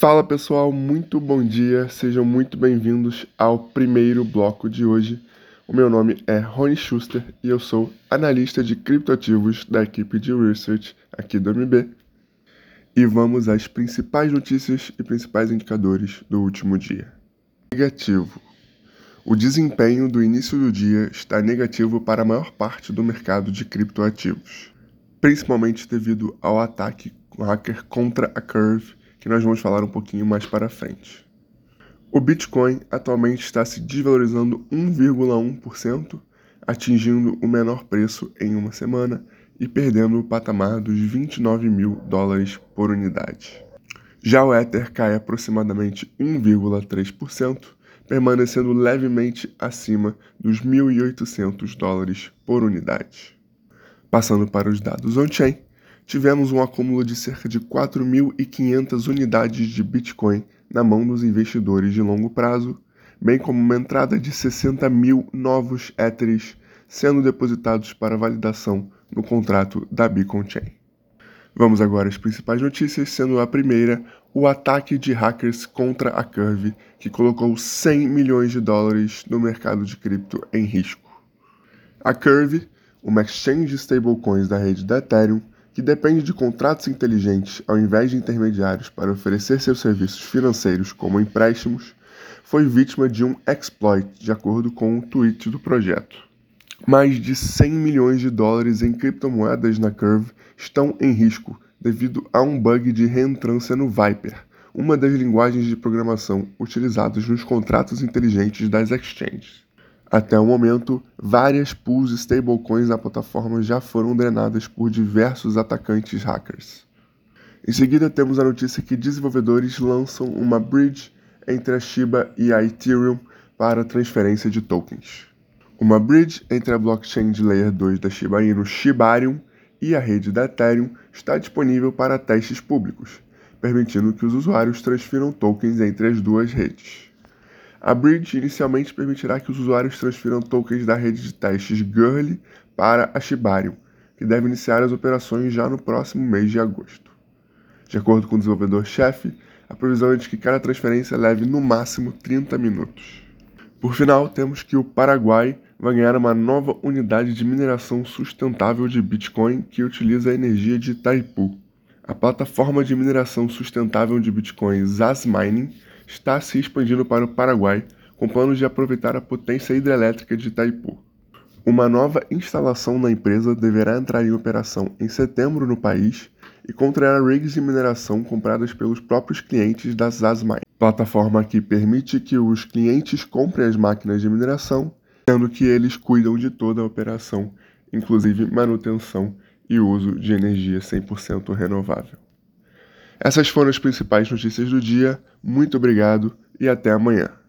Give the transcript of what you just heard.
Fala pessoal, muito bom dia, sejam muito bem-vindos ao primeiro bloco de hoje. O meu nome é Rony Schuster e eu sou analista de criptoativos da equipe de research aqui do MB. E vamos às principais notícias e principais indicadores do último dia. Negativo. O desempenho do início do dia está negativo para a maior parte do mercado de criptoativos, principalmente devido ao ataque hacker contra a Curve, que nós vamos falar um pouquinho mais para frente. O Bitcoin atualmente está se desvalorizando 1,1%, atingindo o menor preço em uma semana e perdendo o patamar dos 29 mil dólares por unidade. Já o Ether cai aproximadamente 1,3%, permanecendo levemente acima dos 1.800 dólares por unidade. Passando para os dados on-chain, tivemos um acúmulo de cerca de 4.500 unidades de Bitcoin na mão dos investidores de longo prazo, bem como uma entrada de 60 mil novos Ethers sendo depositados para validação no contrato da Beacon Chain. Vamos agora às principais notícias, sendo a primeira o ataque de hackers contra a Curve, que colocou 100 milhões de dólares no mercado de cripto em risco. A Curve, uma exchange de stablecoins da rede da Ethereum, que depende de contratos inteligentes ao invés de intermediários para oferecer seus serviços financeiros como empréstimos, foi vítima de um exploit, de acordo com um tweet do projeto. Mais de 100 milhões de dólares em criptomoedas na Curve estão em risco devido a um bug de reentrância no Viper, uma das linguagens de programação utilizadas nos contratos inteligentes das exchanges. Até o momento, várias pools e stablecoins na plataforma já foram drenadas por diversos atacantes hackers. Em seguida, temos a notícia que desenvolvedores lançam uma bridge entre a Shiba e a Ethereum para transferência de tokens. Uma bridge entre a blockchain de Layer 2 da Shiba Inu Shibarium e a rede da Ethereum está disponível para testes públicos, permitindo que os usuários transfiram tokens entre as duas redes. A bridge inicialmente permitirá que os usuários transfiram tokens da rede de testes Gurley para a Shibarium, que deve iniciar as operações já no próximo mês de agosto. De acordo com o desenvolvedor-chefe, a previsão é de que cada transferência leve no máximo 30 minutos. Por final, temos que o Paraguai vai ganhar uma nova unidade de mineração sustentável de Bitcoin que utiliza a energia de Taipu. A plataforma de mineração sustentável de Bitcoin Zaz Mining está se expandindo para o Paraguai, com planos de aproveitar a potência hidrelétrica de Itaipu. Uma nova instalação na empresa deverá entrar em operação em setembro no país e contrairá rigs de mineração compradas pelos próprios clientes da Zasmine, plataforma que permite que os clientes comprem as máquinas de mineração, sendo que eles cuidam de toda a operação, inclusive manutenção e uso de energia 100% renovável. Essas foram as principais notícias do dia. Muito obrigado e até amanhã.